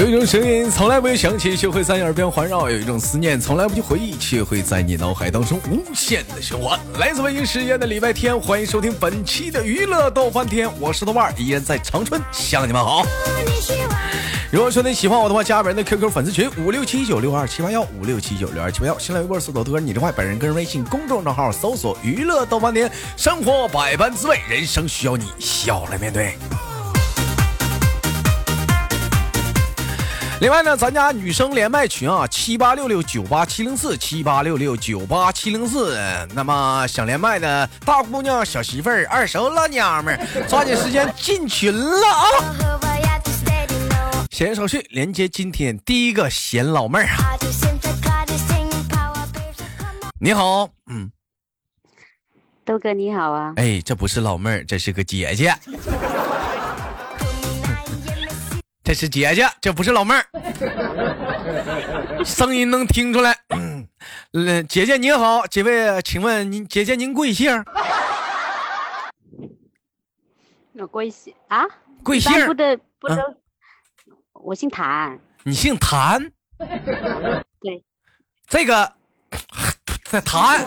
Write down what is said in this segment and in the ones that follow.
有一种声音从来不会响起，却会在你耳边环绕；有一种思念从来不去回忆，却会在你脑海当中无限的循环。来自北京时间的礼拜天，欢迎收听本期的娱乐逗翻天，我是豆瓣，依然在长春向你们好。如果说你喜欢我的话，加本人的 QQ 粉丝群五六七九六二七八幺五六七九六二七八幺，新浪微博搜索豆“哥你这坏”，本人个人微信公众账号搜索“娱乐逗翻天”，生活百般滋味，人生需要你笑来面对。另外呢，咱家女生连麦群啊，七八六六九八七零四，七八六六九八七零四。那么想连麦的大姑娘、小媳妇儿、二手老娘们儿，抓紧时间进群了啊！闲言少叙，连接今天第一个闲老妹儿啊。你好，嗯，豆哥你好啊。哎，这不是老妹儿，这是个姐姐。这是姐姐，这不是老妹儿，声音能听出来。嗯，姐姐您好，几位，请问您姐姐您贵姓？我贵姓啊？贵姓？不得不得，我姓谭。你姓谭？对。这个在谭。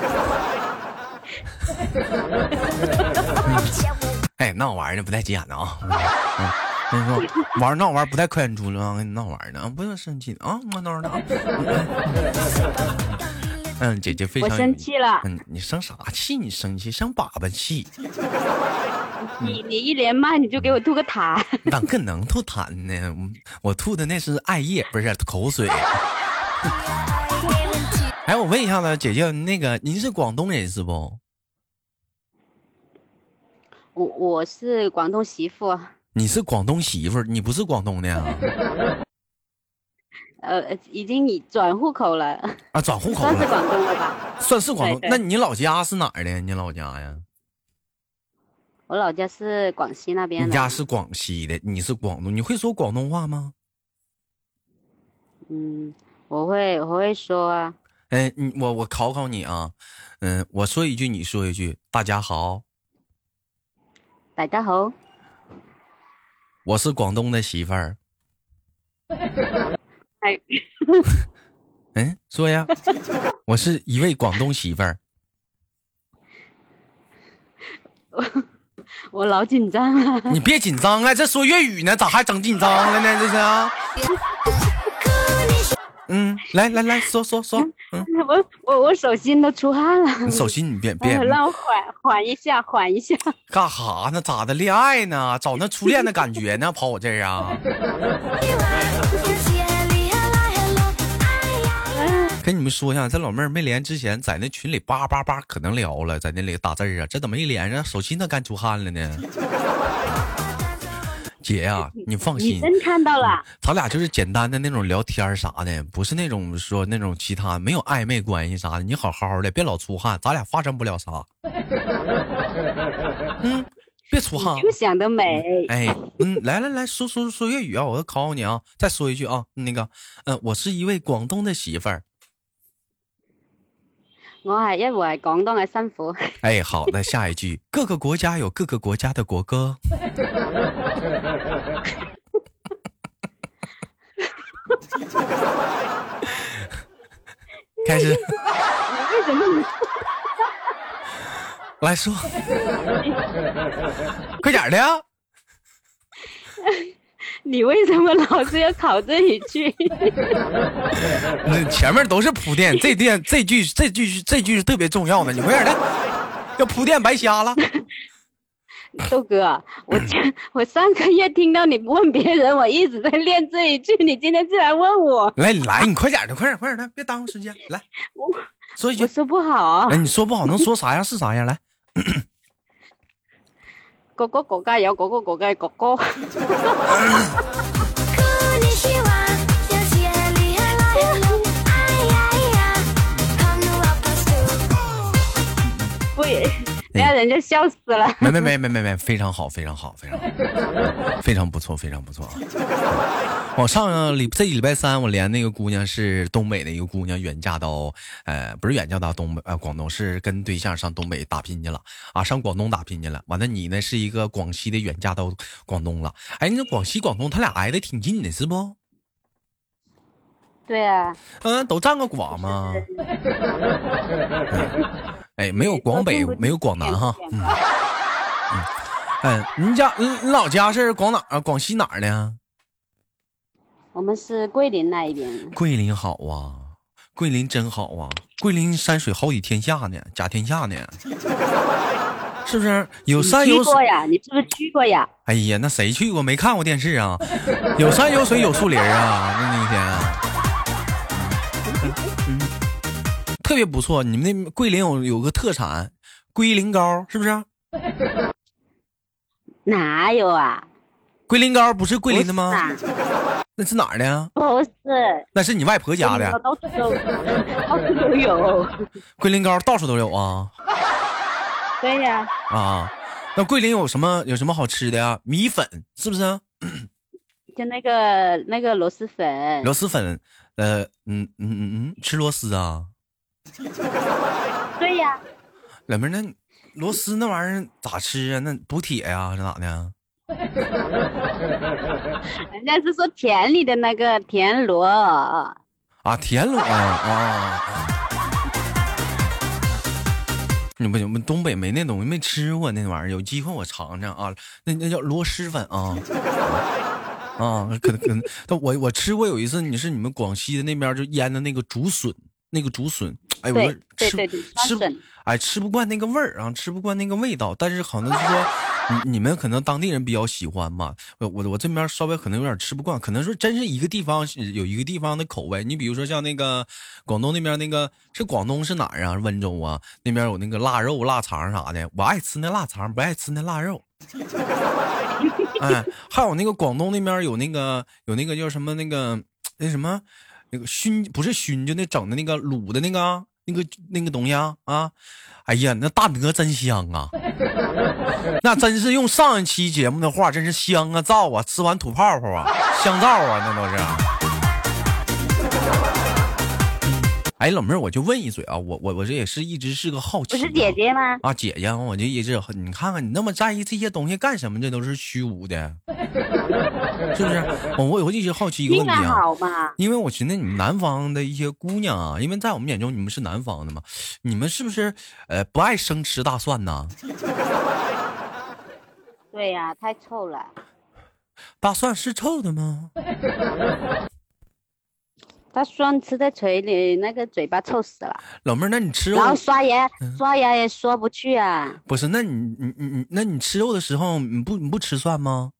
哎，那玩意儿不带急眼的啊。跟你说，玩闹玩不带快眼珠子啊！跟你闹玩呢啊，不用生气啊！我闹的啊。嗯，姐姐非常生气了。嗯，你生啥气？你生气生粑粑气？你你一连麦你就给我吐个痰？哪可能吐痰呢？我吐的那是艾叶，不是口水。哎，我问一下子，姐姐，那个您是广东人是不？我我是广东媳妇。你是广东媳妇儿，你不是广东的呀？呃，已经你转户口了啊，转户口了，算是广东的吧？算是广东。那你老家是哪儿的？你老家呀？我老家是广西那边的。你家是广西的，你是广东，你会说广东话吗？嗯，我会，我会说啊。哎，你我我考考你啊，嗯，我说一句，你说一句，大家好。大家好。我是广东的媳妇儿。哎，嗯，说呀，我是一位广东媳妇儿。我 我老紧张了。你别紧张啊，这说粤语呢，咋还整紧张了呢？这是啊。嗯，来来来说说说，嗯，我我我手心都出汗了。你手心你别别，让我缓缓一下，缓一下。干哈呢？咋的？恋爱呢？找那初恋的感觉呢？跑我这儿啊？跟你们说一下，这老妹儿没连之前，在那群里叭叭叭可能聊了，在那里打字啊。这怎么一连上，手心都干出汗了呢？姐呀，你放心，真看到了。咱俩就是简单的那种聊天啥的，不是那种说那种其他没有暧昧关系啥的。你好好的，别老出汗，咱俩发生不了啥。嗯，别出汗。就想得美。哎，嗯，来来来说说说粤语啊！我要考考你啊！再说一句啊，那个，嗯，我是一位广东的媳妇儿。我系一位广东嘅辛苦。哎，好，那下一句，各个国家有各个国家的国歌。开始。你为什么？来说，快点的呀！你为什么老是要考这一句？那前面都是铺垫，这垫这句这句这句是特别重要的，你快点的，要铺垫白瞎了。豆哥，我我上个月听到你问别人，我一直在练这一句，你今天竟然问我？来来，你快点的，快点快点的，别耽误时间。来，我说一句，说不好。哎，你说不好能说啥样是啥样？来。各个国家有各个国家的国歌。不，那人家笑死了。没没没没没没，非常好，非常好，非常好，非常不错，非常不错。我上礼这礼拜三，我连那个姑娘是东北的一个姑娘，远嫁到呃，不是远嫁到东北呃广东，是跟对象上东北打拼去了啊，上广东打拼去了。完了，你呢是一个广西的远嫁到广东了。哎，你这广西广东他俩挨得挺近的，是不？对啊，嗯，都占个广嘛。哎，没有广北，没有广南哈。嗯嗯，哎，你家你你老家是广哪啊？广西哪儿的？我们是桂林那一边。桂林好啊，桂林真好啊，桂林山水好比天下呢，甲天下呢，是不是？有山有水呀？你是不是去过呀？哎呀，那谁去过？没看过电视啊？有山有水有树林啊，那那天。特别不错，你们那桂林有有个特产，龟苓膏，是不是？哪有啊？龟苓膏不是桂林的吗？那是哪儿的？不是，那是你外婆家的。到处都，到处都有。桂林糕到处都有啊。对呀。啊，那桂林有什么有什么好吃的呀？米粉是不是？就那个那个螺蛳粉。螺蛳粉，呃，嗯嗯嗯嗯，吃螺丝啊。对呀，老妹儿，那螺丝那玩意儿咋吃啊？那补铁呀，是咋的？人家是说田里的那个田螺啊，田螺啊啊。你不行，我们东北没那东西，没吃过那玩意儿。有机会我尝尝啊，那那叫螺蛳粉啊。啊，可能可能，但我我吃过有一次，你是你们广西的那边就腌的那个竹笋。那个竹笋，哎，我吃吃哎吃不惯那个味儿啊，吃不惯那个味道。但是可能是说，你你们可能当地人比较喜欢嘛。我我我这边稍微可能有点吃不惯，可能说真是一个地方有一个地方的口味。你比如说像那个广东那边那个是广东是哪啊？温州啊那边有那个腊肉、腊肠啥的，我爱吃那腊肠，不爱吃那腊肉。哎，还有那个广东那边有那个有那个叫什么那个那什么。那个熏不是熏，就那整的那个卤的那个那个那个东西啊啊！哎呀，那大鹅真香啊！那真是用上一期节目的话，真是香啊燥啊，吃完吐泡泡啊，香皂啊，那都是。哎，老妹儿，我就问一嘴啊，我我我这也是一直是个好奇。不是姐姐吗？啊，姐姐，我就一直你看看你那么在意这些东西干什么？这都是虚无的，是不是？我我我一直好奇一个问题啊，因为我寻思你们南方的一些姑娘啊，因为在我们眼中你们是南方的嘛，你们是不是呃不爱生吃大蒜呢？对呀，太臭了。大蒜是臭的吗？大蒜吃在嘴里，那个嘴巴臭死了。老妹儿，那你吃肉，然后刷牙，刷牙也刷不去啊。不是，那你你你你，那你吃肉的时候，你不你不吃蒜吗？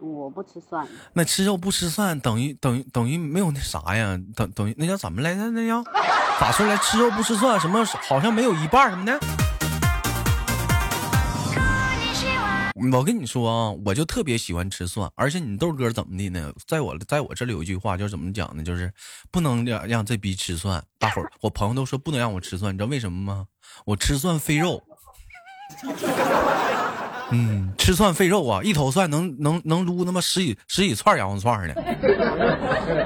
我不吃蒜。那吃肉不吃蒜，等于等于等于没有那啥呀？等等于那叫怎么来着？那叫咋说来？吃肉不吃蒜，什么好像没有一半什么的。我跟你说啊，我就特别喜欢吃蒜，而且你豆哥怎么的呢？在我在我这里有一句话，就是怎么讲呢？就是不能让让这逼吃蒜。大伙儿，我朋友都说不能让我吃蒜，你知道为什么吗？我吃蒜费肉。嗯，吃蒜费肉啊！一头蒜能能能撸那么十几十几串羊肉串呢。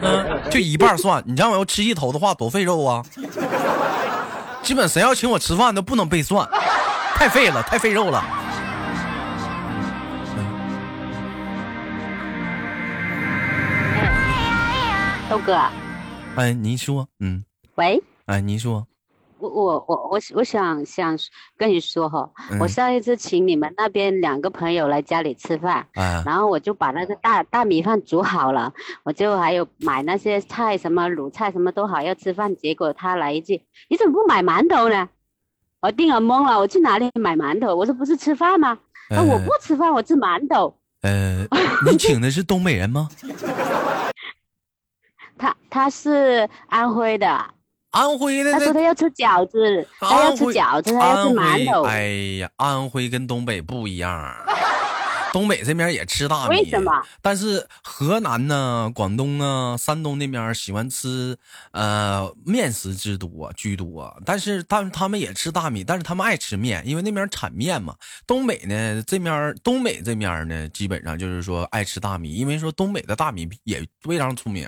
嗯，就一半蒜，你让我要吃一头的话，多费肉啊！基本谁要请我吃饭都不能备蒜，太费了，太费肉了。豆哥，哎，您说，嗯，喂，哎，您说，我我我我我想想跟你说哈，我上一次请你们那边两个朋友来家里吃饭，然后我就把那个大大米饭煮好了，我就还有买那些菜，什么卤菜什么都好要吃饭，结果他来一句，你怎么不买馒头呢？我定了懵了，我去哪里买馒头？我说不是吃饭吗？那我不吃饭，我吃馒头。呃，你请的是东北人吗？他他是安徽的，安徽的。他说他要吃饺子，他要吃饺子，他要吃馒头。哎呀，安徽跟东北不一样。东北这边也吃大米，为什么？但是河南呢、广东啊、山东那边喜欢吃呃面食之多居多。但是，但是他们也吃大米，但是他们爱吃面，因为那边产面嘛。东北呢这面，东北这面呢基本上就是说爱吃大米，因为说东北的大米也非常出名。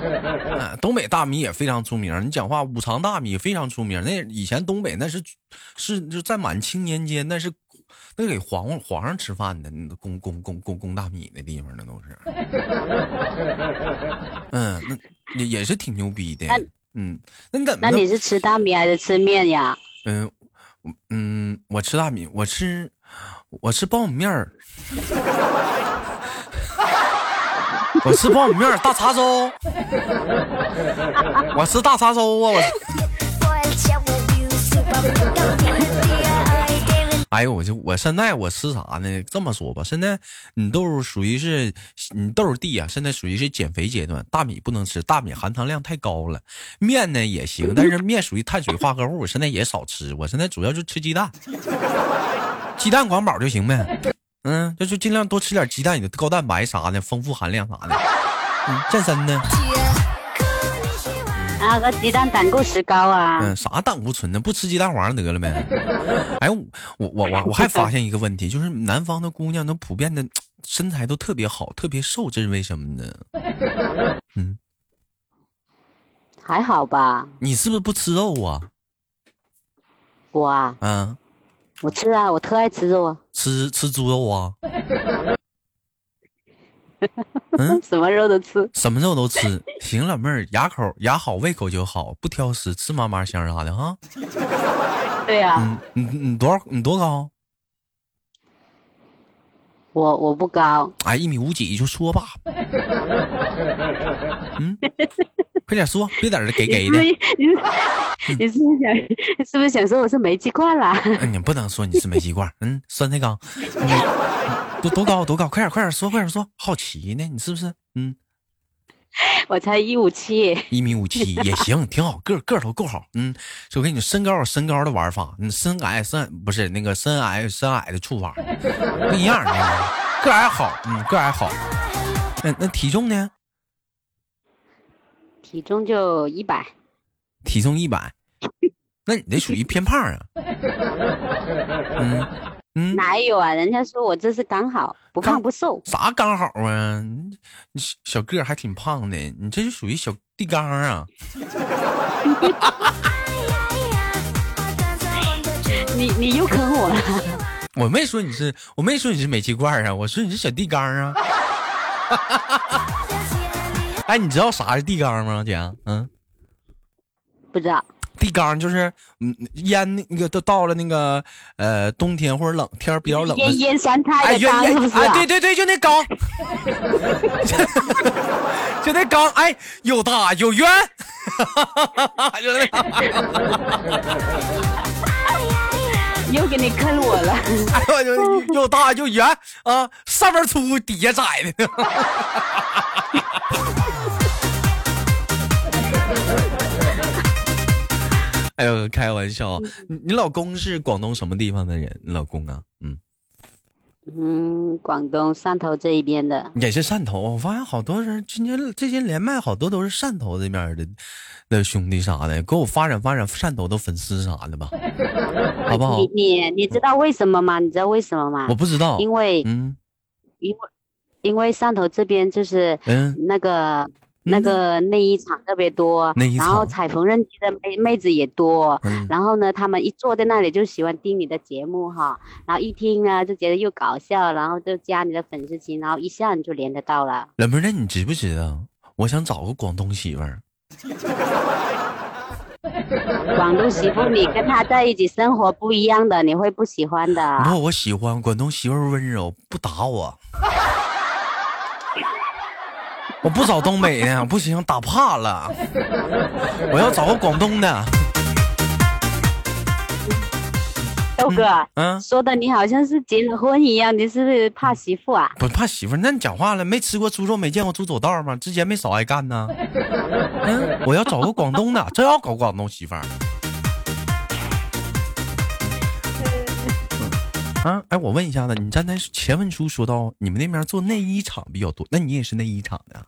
东北大米也非常出名，你讲话五常大米非常出名。那以前东北那是是就在满清年间那是。那给皇皇皇上吃饭的，那供供供供供大米的地方，那都是。嗯，那也也是挺牛逼的。嗯，那怎么？那你是吃大米还是吃面呀？嗯，嗯，我吃大米，我吃我吃苞米面儿。我吃苞米面儿大碴粥，我吃大碴粥啊！我。哎呦，我就我现在我吃啥呢？这么说吧，现在你豆属于是你豆弟啊，现在属于是减肥阶段，大米不能吃，大米含糖量太高了。面呢也行，但是面属于碳水化合物，现在也少吃。我现在主要就吃鸡蛋，鸡蛋管饱就行呗。嗯，就就尽量多吃点鸡蛋，有高蛋白啥的，丰富含量啥的。嗯，健身呢？啊，个鸡蛋胆固醇高啊。嗯，啥胆固醇呢？不吃鸡蛋黄得了呗。哎，我我我我还发现一个问题，就是南方的姑娘都普遍的身材都特别好，特别瘦，这是为什么呢？嗯，还好吧。你是不是不吃肉啊？我啊。嗯。我吃啊，我特爱吃肉啊。吃吃猪肉啊？嗯，什么肉都吃，什么肉都吃。行，老妹儿，牙口牙好，胃口就好，不挑食，吃嘛嘛香啥的哈。对呀。你你你多少？你多高？我我不高。哎，一米五几就说吧。嗯。快点说，别在这给给的。你你是不是想是不是想说我是煤气罐啦？你不能说你是煤气罐。嗯，酸菜缸。多多高？多高？快点快点说，快点说。好奇呢，你是不是？嗯。我才一五七。一米五七也行，挺好，个个头够好。嗯，就跟你身高有身高的玩法，你身矮身不是那个身矮身矮的处法，不一样。个矮好，嗯，个矮好。那那体重呢？体重就一百，体重一百，那你这属于偏胖啊？嗯嗯，哪有啊？人家说我这是刚好，不胖不瘦。啥刚好啊？你小个还挺胖的，你这就属于小地缸啊！你你又坑我了？我没说你是，我没说你是煤气罐啊，我说你是小地缸啊。哎，你知道啥是地缸吗，姐？嗯，不知道。地缸就是，嗯，腌那个都到了那个呃冬天或者冷天比较冷，腌腌酸菜的缸是不是？哎，对对对，就那缸，就那缸，哎，有大有圆，就那。又给你坑我了！哎呦，又大又圆啊，上面粗底下窄的。哎呦，开玩笑！你老公是广东什么地方的人？你老公啊，嗯嗯，广东汕头这一边的，也是汕头。我发现好多人今天这些连麦，好多都是汕头这边的的兄弟啥的，给我发展发展汕头的粉丝啥的吧，好不好？你你你知道为什么吗？你知道为什么吗？我不知道，因为嗯，因为因为汕头这边就是嗯那个。那个内衣厂特别多，然后踩缝纫机的妹妹子也多，然后呢，他们一坐在那里就喜欢听你的节目哈，然后一听呢就觉得又搞笑，然后就加你的粉丝群，然后一下你就连得到了。老妹儿，那你知不知道？我想找个广东媳妇儿。广东媳妇，你跟他在一起生活不一样的，你会不喜欢的。不，我喜欢广东媳妇温柔，不打我。我不找东北的，不行，打怕了。我要找个广东的。豆哥，嗯，说的你好像是结了婚一样，你是不是怕媳妇啊？不怕媳妇，那你讲话了，没吃过猪肉，没见过猪走道吗？之前没少挨干呢。嗯，我要找个广东的，真要搞广东媳妇儿。啊，哎，我问一下子，你刚才前文书说到你们那边做内衣厂比较多，那你也是内衣厂的？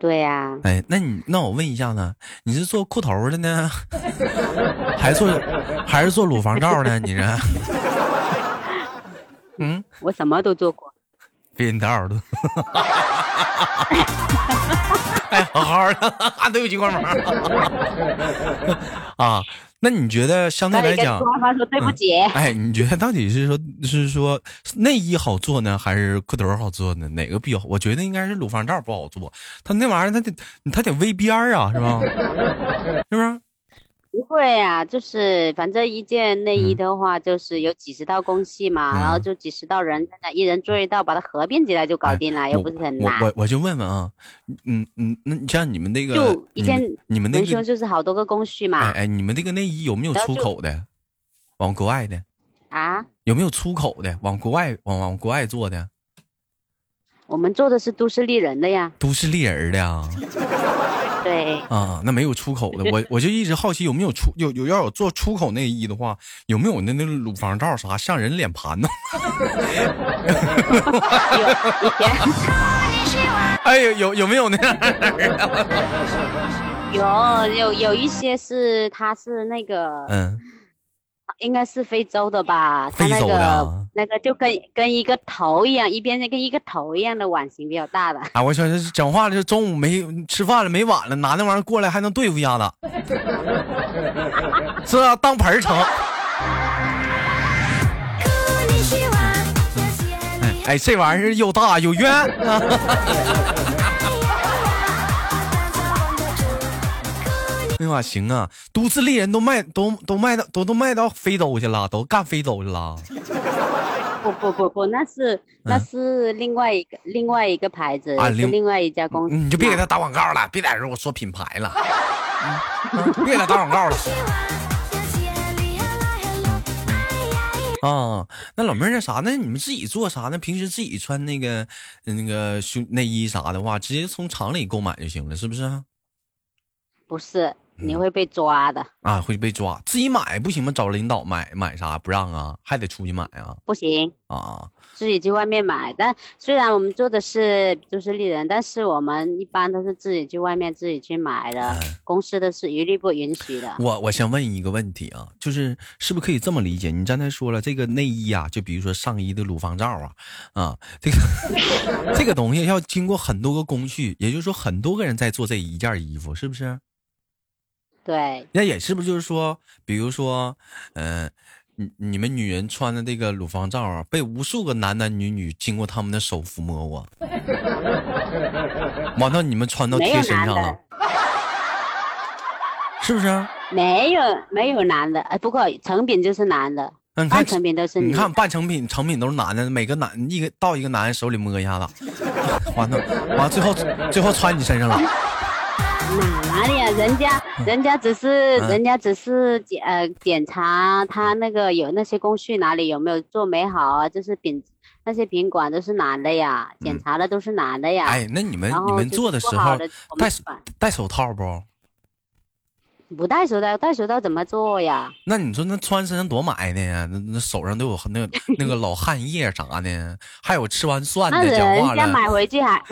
对呀，哎，那你那我问一下呢，你是做裤头的呢，还是做还是做乳房罩呢？你是？嗯，我什么都做过，避孕套都。哎，好好的，对不起，关门。啊，那你觉得相对来讲，说对不起。哎，你觉得到底是说，是说内衣好做呢，还是裤头好做呢？哪个比较？我觉得应该是乳房罩不好做，它那玩意儿它得它得微边儿啊，是吧？是不是？不会啊，就是反正一件内衣的话，就是有几十道工序嘛，然后就几十道人，一人做一道，把它合并起来就搞定了，又不是很难。我我我就问问啊，嗯嗯，那像你们那个，就一件你们那个就是好多个工序嘛。哎哎，你们那个内衣有没有出口的？往国外的？啊？有没有出口的？往国外往往国外做的？我们做的是都市丽人的呀。都市丽人的呀。对啊，那没有出口的，我我就一直好奇有没有出有有要有做出口内衣的话，有没有那那乳房罩啥像人脸盘呢？哎有有有没有那样？有有有一些是它是那个嗯。应该是非洲的吧？非洲的，那个就跟跟一个头一样，一边跟一个头一样的碗型比较大的。啊，我说讲话了，中午没吃饭了，没碗了，拿那玩意儿过来还能对付一下子，是啊，当盆盛。哎，这玩意儿又大又圆。哎呀，行啊！都市丽人都卖，都都卖到，都都卖到非洲去了，都干非洲去了。不不不不，那是那是另外一个另外一个牌子，是另外一家公司。你就别给他打广告了，别在这我说品牌了，别给他打广告了。啊，那老妹儿那啥，那你们自己做啥呢？平时自己穿那个那个胸内衣啥的话，直接从厂里购买就行了，是不是？不是。你会被抓的啊！会被抓，自己买不行吗？找领导买买啥不让啊？还得出去买啊？不行啊！自己去外面买。但虽然我们做的是就是丽人，但是我们一般都是自己去外面自己去买的，公司的是一律不允许的。我我想问一个问题啊，就是是不是可以这么理解？你刚才说了这个内衣啊，就比如说上衣的乳房罩啊，啊，这个 这个东西要经过很多个工序，也就是说很多个人在做这一件衣服，是不是？对，那也是不是就是说，比如说，嗯，你你们女人穿的这个乳房罩啊，被无数个男男女女经过他们的手抚摸过，完了你们穿到贴身上了，是不是？没有没有男的，哎，不过成品就是男的，半成品都是。你看半成品成品都是男的，每个男一个到一个男人手里摸一下子，完了完了最后最后穿你身上了。哪里啊？人家人家只是人家只是检呃检查他那个有那些工序哪里有没有做没好啊？就是品那些品管都是男的呀，检查的都是男的呀。哎，那你们你们做的时候戴戴手套不？不戴手套，戴手套怎么做呀？那你说那穿身上多埋汰呀？那那手上都有那个那个老汗液啥的，还有吃完蒜的讲话了。人家买回去还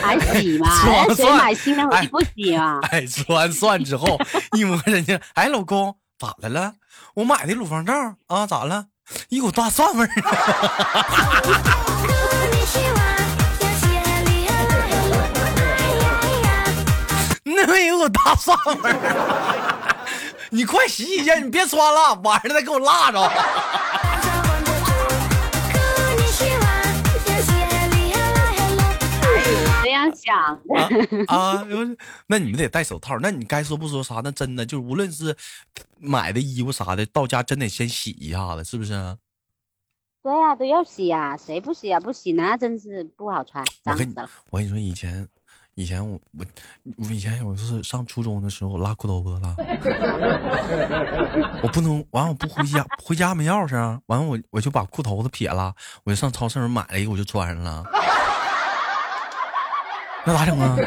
还洗吗？谁买新的回去不洗吗？哎，吃完蒜之后 一摸人家，哎，老公咋的了？我买的乳房罩啊，咋了？一股大蒜味儿。那边有股大蒜味儿，你快洗洗去，你别穿了，晚上再给我辣着。这样想啊？那你们得戴手套。那你该说不说啥？那真的就是，无论是买的衣服啥的，到家真得先洗一下子，是不是？对呀，都要洗呀，谁不洗啊？不洗那真是不好穿，脏死了。我跟你说，以前。以前我我我以前有一次上初中的时候拉裤头子了，我不能完我不回家回家没钥匙，完我我就把裤头子撇了，我就上超市买了一个我就穿上了，那咋整啊？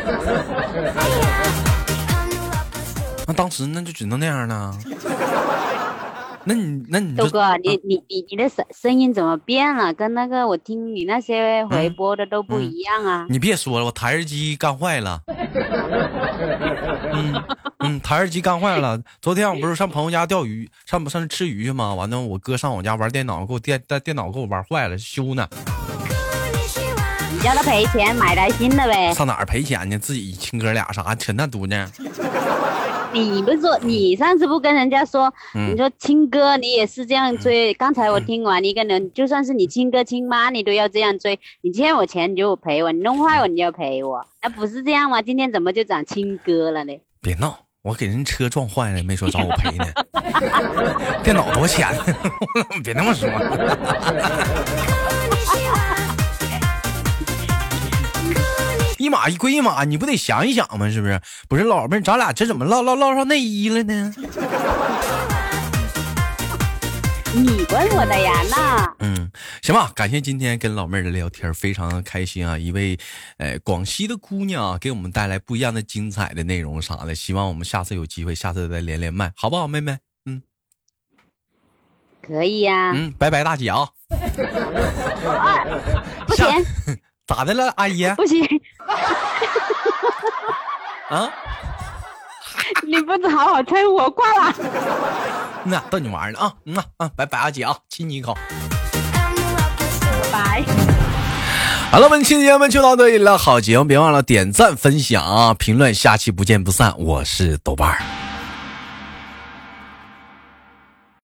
那当时那就只能那样了。那你那你豆哥，你你你你的声声音怎么变了？跟那个我听你那些回播的都不一样啊！你别说了，我台式机干坏了。嗯嗯，台式机干坏了。昨天我不是上朋友家钓鱼，上不上吃鱼去吗？完了，我哥上我家玩电脑，给我电电电脑给我玩坏了，修呢。你叫他赔钱买台新的呗。上哪儿赔钱呢？自己亲哥俩啥扯那犊呢？你不是说你上次不跟人家说，你说亲哥你也是这样追？刚才我听完一个人，就算是你亲哥亲妈，你都要这样追。你欠我钱你就赔我，你弄坏我你要赔我，那不是这样吗？今天怎么就长亲哥了呢？别闹，我给人车撞坏了，没说找我赔呢。电脑多少钱？别那么说。一码一归一码，你不得想一想吗？是不是？不是老妹儿，咱俩这怎么唠唠唠上内衣了呢？你管我的呀？那嗯，行吧。感谢今天跟老妹儿的聊天，非常开心啊！一位呃广西的姑娘给我们带来不一样的精彩的内容啥的。希望我们下次有机会，下次再连连麦，好不好，妹妹？嗯，可以呀。嗯，拜拜，大姐啊。不行。咋的了，阿姨？不行。啊！你不好好吹我挂了。那逗你玩呢啊！嗯啊啊！拜拜，阿姐啊，亲你一口。拜。好了，本期节目就到这里了。好节目，别忘了点赞、分享、评论。下期不见不散。我是豆瓣儿。